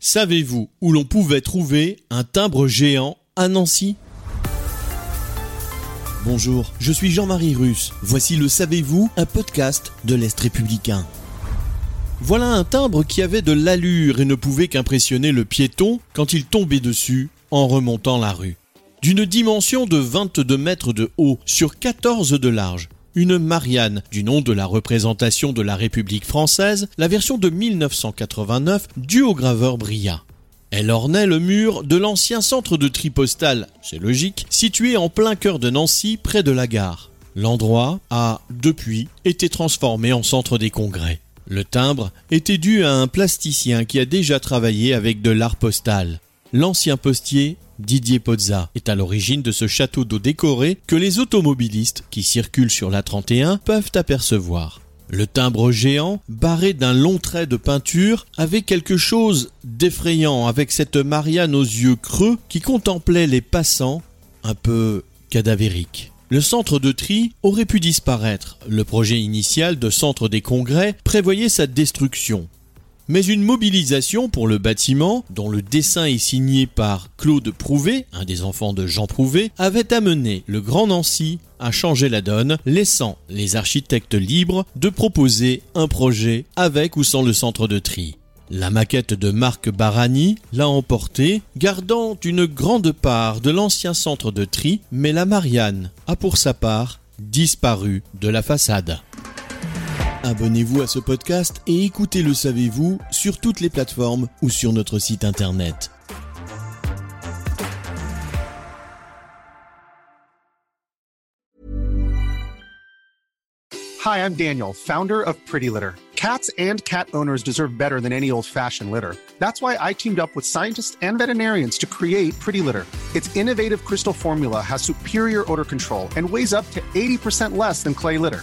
Savez-vous où l'on pouvait trouver un timbre géant à Nancy? Bonjour, je suis Jean-Marie Russe. Voici le Savez-vous, un podcast de l'Est républicain. Voilà un timbre qui avait de l'allure et ne pouvait qu'impressionner le piéton quand il tombait dessus en remontant la rue. D'une dimension de 22 mètres de haut sur 14 de large, une Marianne, du nom de la représentation de la République française, la version de 1989 due au graveur Bria. Elle ornait le mur de l'ancien centre de tri postal, c'est logique, situé en plein cœur de Nancy, près de la gare. L'endroit a, depuis, été transformé en centre des congrès. Le timbre était dû à un plasticien qui a déjà travaillé avec de l'art postal. L'ancien postier, Didier Pozza, est à l'origine de ce château d'eau décoré que les automobilistes qui circulent sur la 31 peuvent apercevoir. Le timbre géant, barré d'un long trait de peinture, avait quelque chose d'effrayant avec cette Marianne aux yeux creux qui contemplait les passants, un peu cadavérique. Le centre de tri aurait pu disparaître. Le projet initial de centre des congrès prévoyait sa destruction. Mais une mobilisation pour le bâtiment, dont le dessin est signé par Claude Prouvé, un des enfants de Jean Prouvé, avait amené le Grand Nancy à changer la donne, laissant les architectes libres de proposer un projet avec ou sans le centre de tri. La maquette de Marc Barani l'a emporté, gardant une grande part de l'ancien centre de tri, mais la Marianne a pour sa part disparu de la façade. Abonnez-vous à ce podcast et écoutez Le Savez-vous sur toutes les plateformes ou sur notre site internet. Hi, I'm Daniel, founder of Pretty Litter. Cats and cat owners deserve better than any old fashioned litter. That's why I teamed up with scientists and veterinarians to create Pretty Litter. Its innovative crystal formula has superior odor control and weighs up to 80% less than clay litter.